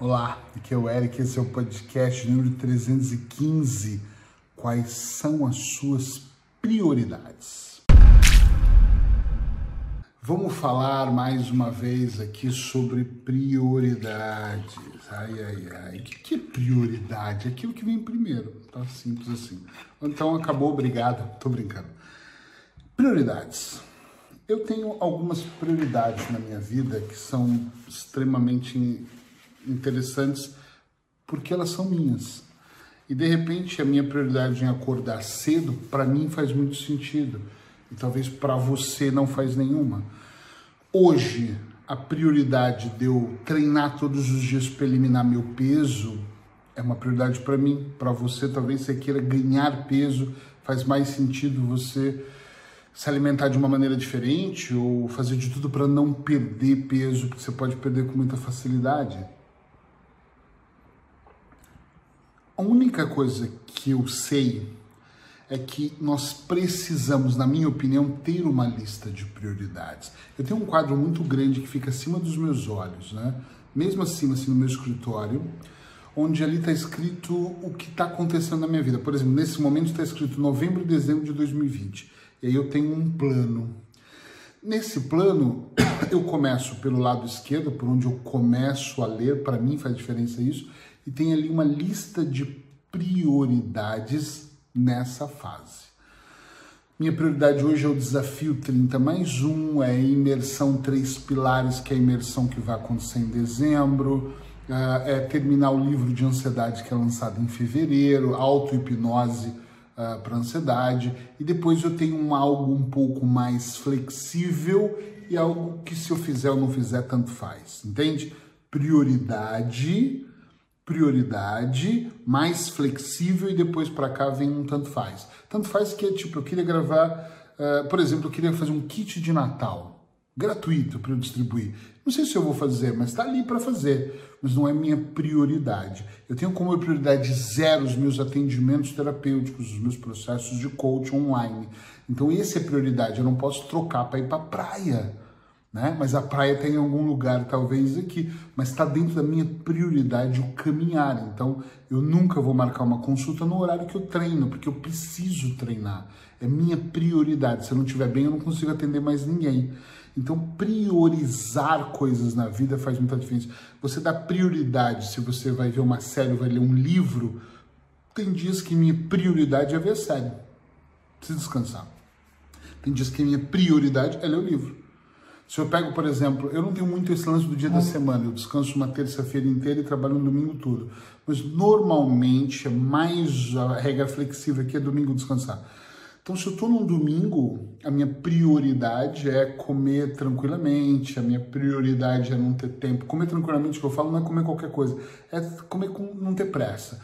Olá, aqui é o Eric, esse é o podcast número 315. Quais são as suas prioridades? Vamos falar mais uma vez aqui sobre prioridades. Ai, ai, ai. O que é prioridade? Aquilo que vem primeiro. Tá simples assim. Então acabou, obrigado. Tô brincando. Prioridades. Eu tenho algumas prioridades na minha vida que são extremamente interessantes porque elas são minhas. E de repente a minha prioridade em acordar cedo, para mim faz muito sentido. E talvez para você não faz nenhuma. Hoje, a prioridade de eu treinar todos os dias para eliminar meu peso é uma prioridade para mim. Para você, talvez você queira ganhar peso, faz mais sentido você se alimentar de uma maneira diferente ou fazer de tudo para não perder peso, porque você pode perder com muita facilidade. A única coisa que eu sei é que nós precisamos, na minha opinião, ter uma lista de prioridades. Eu tenho um quadro muito grande que fica acima dos meus olhos, né? Mesmo acima, assim, no meu escritório, onde ali está escrito o que está acontecendo na minha vida. Por exemplo, nesse momento está escrito novembro e dezembro de 2020. E aí eu tenho um plano. Nesse plano, eu começo pelo lado esquerdo, por onde eu começo a ler, para mim faz diferença isso, e tem ali uma lista de prioridades nessa fase. Minha prioridade hoje é o desafio 30 mais 1, é a imersão três pilares, que é a imersão que vai acontecer em dezembro, é terminar o livro de ansiedade que é lançado em fevereiro, auto-hipnose uh, para ansiedade, e depois eu tenho um algo um pouco mais flexível e algo que se eu fizer ou não fizer, tanto faz, entende? Prioridade, prioridade, mais flexível e depois para cá vem um tanto faz. Tanto faz que é tipo, eu queria gravar, uh, por exemplo, eu queria fazer um kit de Natal gratuito para eu distribuir. Não sei se eu vou fazer, mas está ali para fazer, mas não é minha prioridade. Eu tenho como prioridade zero os meus atendimentos terapêuticos, os meus processos de coach online. Então, essa é prioridade. Eu não posso trocar para ir para praia né? Mas a praia tem em algum lugar, talvez aqui, mas está dentro da minha prioridade o caminhar. Então, eu nunca vou marcar uma consulta no horário que eu treino, porque eu preciso treinar. É minha prioridade. Se eu não estiver bem, eu não consigo atender mais ninguém. Então, priorizar coisas na vida faz muita diferença. Você dá prioridade se você vai ver uma série, vai ler um livro. Tem dias que minha prioridade é ver a série. Preciso descansar. Tem dias que minha prioridade é ler o livro. Se eu pego, por exemplo, eu não tenho muito esse lance do dia da semana, eu descanso uma terça-feira inteira e trabalho no domingo todo. Mas normalmente é mais a regra flexível aqui é domingo descansar. Então, se eu estou num domingo, a minha prioridade é comer tranquilamente, a minha prioridade é não ter tempo. Comer tranquilamente, que eu falo, não é comer qualquer coisa, é comer com não ter pressa.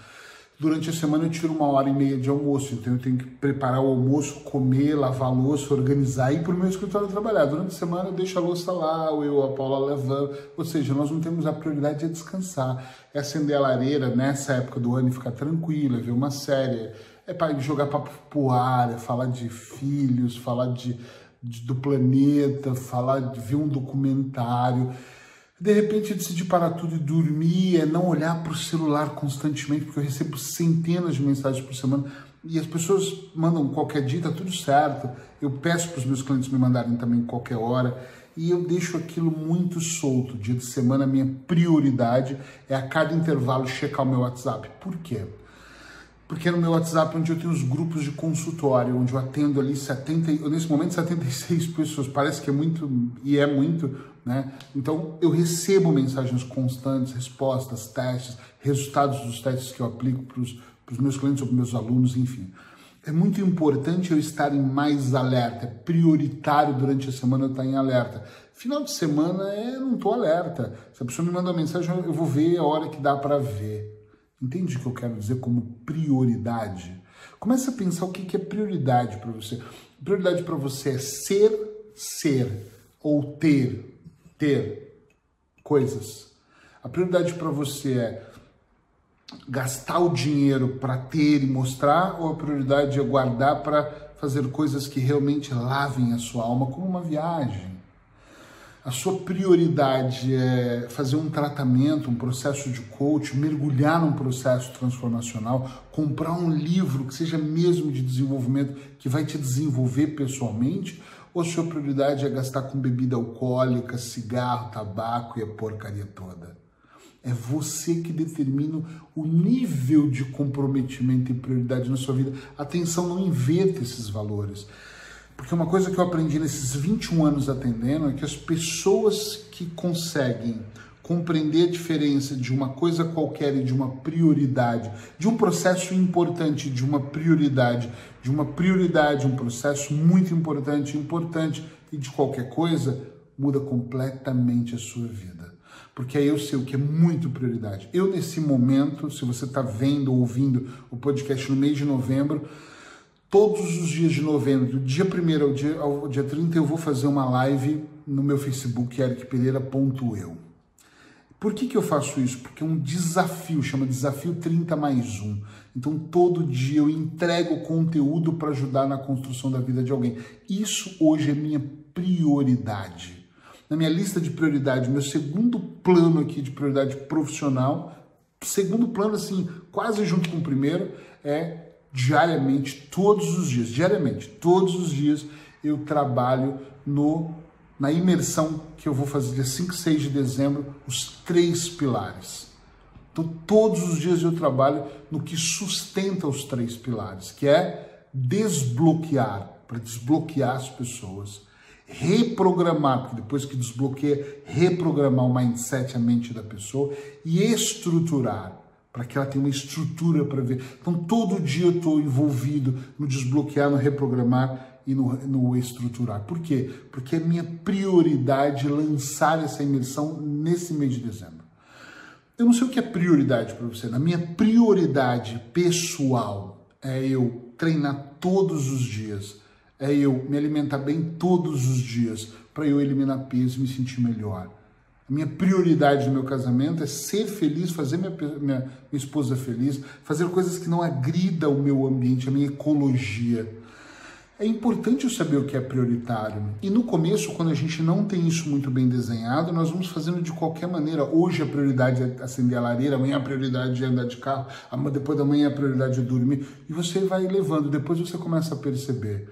Durante a semana eu tiro uma hora e meia de almoço, então eu tenho que preparar o almoço, comer, lavar a louça, organizar e ir para o meu escritório trabalhar. Durante a semana eu deixo a louça lá, ou eu, a Paula levando. Ou seja, nós não temos a prioridade de descansar. É acender a lareira nessa época do ano e ficar tranquilo, é ver uma série, é para jogar papo pro ar, é falar de filhos, falar de, de do planeta, falar de ver um documentário de repente eu decidi parar tudo e dormir, é não olhar para o celular constantemente, porque eu recebo centenas de mensagens por semana e as pessoas mandam qualquer dia, tá tudo certo. Eu peço para os meus clientes me mandarem também qualquer hora e eu deixo aquilo muito solto. Dia de semana, minha prioridade é a cada intervalo checar o meu WhatsApp. Por quê? Porque no meu WhatsApp onde eu tenho os grupos de consultório, onde eu atendo ali 70, nesse momento 76 pessoas, parece que é muito, e é muito, né? Então eu recebo mensagens constantes, respostas, testes, resultados dos testes que eu aplico para os meus clientes ou para meus alunos, enfim. É muito importante eu estar em mais alerta, é prioritário durante a semana eu estar em alerta. Final de semana eu não estou alerta. Se a pessoa me manda uma mensagem, eu vou ver a hora que dá para ver. Entende o que eu quero dizer como prioridade? Comece a pensar o que é prioridade para você. Prioridade para você é ser, ser ou ter, ter coisas. A prioridade para você é gastar o dinheiro para ter e mostrar ou a prioridade é guardar para fazer coisas que realmente lavem a sua alma, como uma viagem? A sua prioridade é fazer um tratamento, um processo de coach, mergulhar num processo transformacional, comprar um livro que seja mesmo de desenvolvimento, que vai te desenvolver pessoalmente, ou a sua prioridade é gastar com bebida alcoólica, cigarro, tabaco e a porcaria toda? É você que determina o nível de comprometimento e prioridade na sua vida. Atenção, não inverta esses valores. Porque uma coisa que eu aprendi nesses 21 anos atendendo é que as pessoas que conseguem compreender a diferença de uma coisa qualquer e de uma prioridade, de um processo importante, de uma prioridade, de uma prioridade, um processo muito importante, importante e de qualquer coisa, muda completamente a sua vida porque aí eu sei o que é muito prioridade. Eu, nesse momento, se você está vendo ou ouvindo o podcast no mês de novembro, todos os dias de novembro, do dia 1 ao dia, ao dia 30, eu vou fazer uma live no meu Facebook, ericpereira.eu. Por que, que eu faço isso? Porque é um desafio, chama Desafio 30 mais 1. Então, todo dia eu entrego conteúdo para ajudar na construção da vida de alguém. Isso hoje é minha prioridade na minha lista de prioridade, meu segundo plano aqui de prioridade profissional, segundo plano assim, quase junto com o primeiro, é diariamente, todos os dias, diariamente, todos os dias eu trabalho no na imersão que eu vou fazer dia 5 e 6 de dezembro, os três pilares. Então, todos os dias eu trabalho no que sustenta os três pilares, que é desbloquear, para desbloquear as pessoas reprogramar, porque depois que desbloqueia, reprogramar o mindset, a mente da pessoa e estruturar, para que ela tenha uma estrutura para ver. Então, todo dia eu estou envolvido no desbloquear, no reprogramar e no, no estruturar. Por quê? Porque é minha prioridade lançar essa imersão nesse mês de dezembro. Eu não sei o que é prioridade para você. Na minha prioridade pessoal é eu treinar todos os dias é eu me alimentar bem todos os dias para eu eliminar peso e me sentir melhor. A minha prioridade no meu casamento é ser feliz, fazer minha, minha, minha esposa feliz, fazer coisas que não agridam o meu ambiente, a minha ecologia. É importante saber o que é prioritário. E no começo, quando a gente não tem isso muito bem desenhado, nós vamos fazendo de qualquer maneira. Hoje a prioridade é acender a lareira, amanhã a prioridade é andar de carro, depois da manhã a prioridade é dormir. E você vai levando, depois você começa a perceber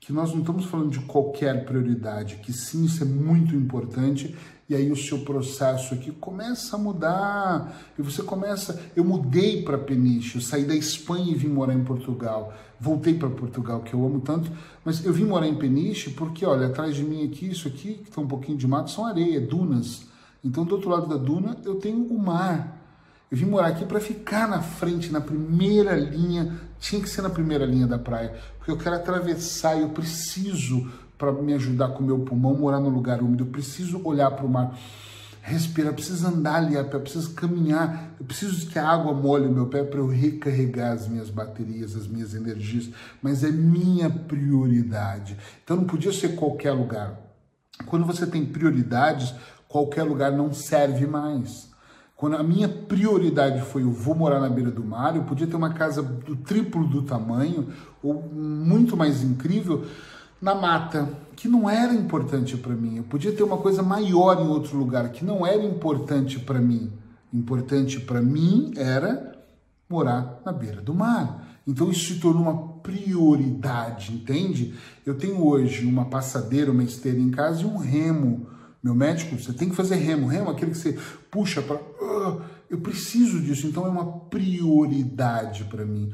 que nós não estamos falando de qualquer prioridade, que sim, isso é muito importante, e aí o seu processo aqui começa a mudar, e você começa, eu mudei para Peniche, eu saí da Espanha e vim morar em Portugal, voltei para Portugal, que eu amo tanto, mas eu vim morar em Peniche porque, olha, atrás de mim aqui, isso aqui, que está um pouquinho de mato, são areia, dunas, então do outro lado da duna eu tenho o mar, eu vim morar aqui para ficar na frente, na primeira linha, tinha que ser na primeira linha da praia, porque eu quero atravessar eu preciso, para me ajudar com o meu pulmão, morar num lugar úmido, eu preciso olhar para o mar, respirar, eu preciso andar ali a pé, eu preciso caminhar, eu preciso que a água molhe o meu pé para eu recarregar as minhas baterias, as minhas energias, mas é minha prioridade. Então não podia ser qualquer lugar. Quando você tem prioridades, qualquer lugar não serve mais. Quando a minha prioridade foi eu vou morar na beira do mar, eu podia ter uma casa do triplo do tamanho, ou muito mais incrível, na mata, que não era importante para mim. Eu podia ter uma coisa maior em outro lugar, que não era importante para mim. Importante para mim era morar na beira do mar. Então isso se tornou uma prioridade, entende? Eu tenho hoje uma passadeira, uma esteira em casa e um remo meu médico, você tem que fazer remo. Remo é aquele que você puxa para. Uh, eu preciso disso, então é uma prioridade para mim.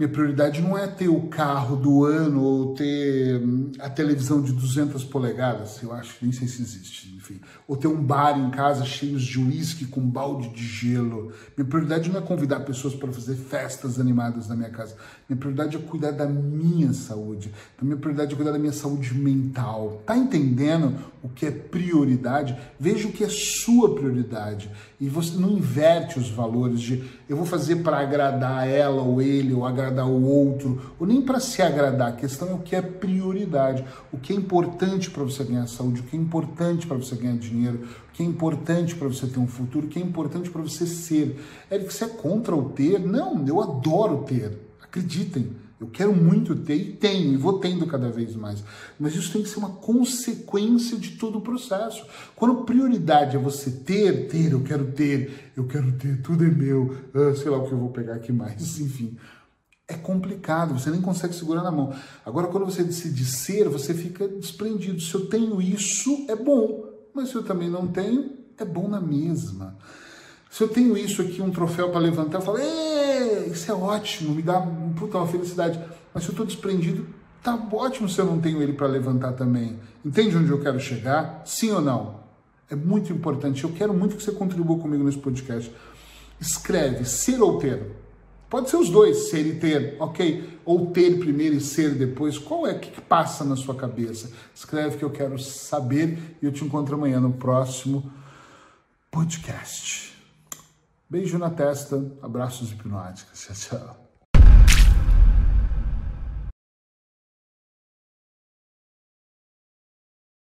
Minha prioridade não é ter o carro do ano ou ter hum, a televisão de 200 polegadas, eu acho, nem sei se existe, enfim. Ou ter um bar em casa cheio de uísque com balde de gelo. Minha prioridade não é convidar pessoas para fazer festas animadas na minha casa. Minha prioridade é cuidar da minha saúde. Então, minha prioridade é cuidar da minha saúde mental. Tá entendendo o que é prioridade? Veja o que é sua prioridade. E você não inverte os valores de eu vou fazer para agradar ela ou ele ou agradar o outro, ou nem para se agradar. A questão é o que é prioridade, o que é importante para você ganhar saúde, o que é importante para você ganhar dinheiro, o que é importante para você ter um futuro, o que é importante para você ser. É que você é contra o ter? Não, eu adoro ter. Acreditem. Eu quero muito ter e tenho, e vou tendo cada vez mais. Mas isso tem que ser uma consequência de todo o processo. Quando prioridade é você ter, ter, eu quero ter, eu quero ter, tudo é meu, ah, sei lá o que eu vou pegar aqui mais, enfim. É complicado, você nem consegue segurar na mão. Agora, quando você decide ser, você fica desprendido. Se eu tenho isso, é bom. Mas se eu também não tenho, é bom na mesma. Se eu tenho isso aqui, um troféu para levantar, eu falo, isso é ótimo, me dá puta, uma felicidade. Mas se eu estou desprendido, tá ótimo se eu não tenho ele para levantar também. Entende onde eu quero chegar? Sim ou não? É muito importante. Eu quero muito que você contribua comigo nesse podcast. Escreve ser ou ter. Pode ser os dois, ser e ter, ok? Ou ter primeiro e ser depois. Qual é que passa na sua cabeça? Escreve que eu quero saber e eu te encontro amanhã no próximo podcast. Beijo na testa, abraços hipnóticos. Tchau, tchau.